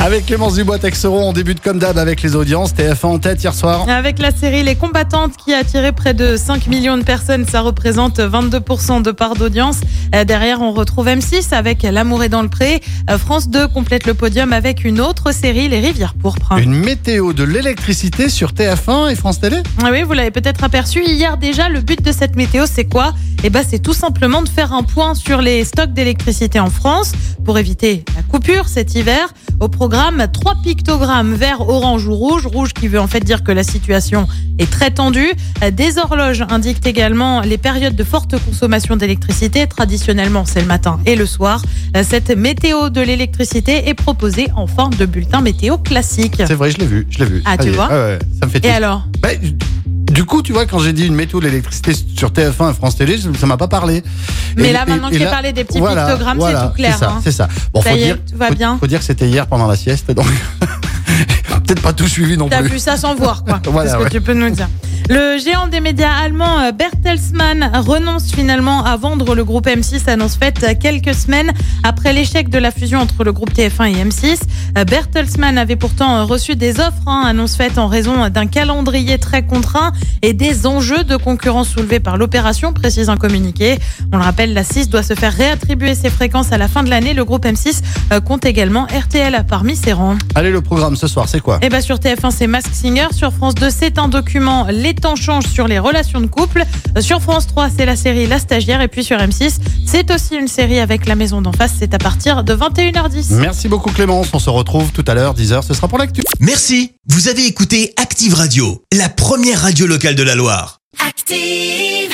Avec Clémence Dubois Texero, on débute comme d'hab avec les audiences. TF1 en tête hier soir. Avec la série Les Combattantes qui a attiré près de 5 millions de personnes, ça représente 22% de part d'audience. Euh, Derrière, on retrouve M6 avec L'amour est dans le pré. Euh, France 2 complète le podium avec une autre série, Les Rivières pourpres. Une météo de l'électricité sur TF1 et France Télé Ah Oui, vous l'avez peut-être aperçu hier déjà. Le but de cette météo, c'est quoi? Eh ben, c'est tout simplement de faire un point sur les stocks d'électricité en France pour éviter la coupure cet hiver. Au programme, trois pictogrammes vert, orange ou rouge. Rouge qui veut en fait dire que la situation est très tendue. Euh, Des horloges indiquent également les périodes de forte consommation d'électricité. Traditionnellement, c'est le matin et le soir. Euh, Cette météo de l'électricité est proposée en fin de bulletin météo classique. C'est vrai, je l'ai vu, je l'ai vu. Ah, tu vois ouais, Ça me fait Et alors? Bah, Du coup, tu vois, quand j'ai dit une météo de l'électricité sur TF1 et France Télé, ça m'a pas parlé. Mais Et- là, maintenant et que j'ai là- parlé des petits voilà, pictogrammes, c'est tout clair, C'est ça, hein. c'est ça. Bon, Ça faut y est, dire, tout va faut- bien. Faut dire que c'était hier pendant la sieste, donc peut-être pas tout suivi non T'as plus. vu ça sans voir, quoi. Voilà, Qu'est-ce que ouais. tu peux nous dire Le géant des médias allemand euh, Bertelsmann renonce finalement à vendre le groupe M6, annonce faite quelques semaines après l'échec de la fusion entre le groupe TF1 et M6. Euh, Bertelsmann avait pourtant euh, reçu des offres, hein, annonce faite en raison d'un calendrier très contraint et des enjeux de concurrence soulevés par l'opération, précise un communiqué. On le rappelle, la 6 doit se faire réattribuer ses fréquences à la fin de l'année. Le groupe M6 euh, compte également RTL parmi ses rangs. Allez, le programme ce soir, c'est quoi? Eh ben sur TF1 c'est Mask Singer, sur France 2 c'est un document Les temps changent sur les relations de couple, sur France 3 c'est la série La stagiaire et puis sur M6 c'est aussi une série avec la maison d'en face, c'est à partir de 21h10. Merci beaucoup Clémence, on se retrouve tout à l'heure, 10h, ce sera pour l'actu. Merci, vous avez écouté Active Radio, la première radio locale de la Loire. Active.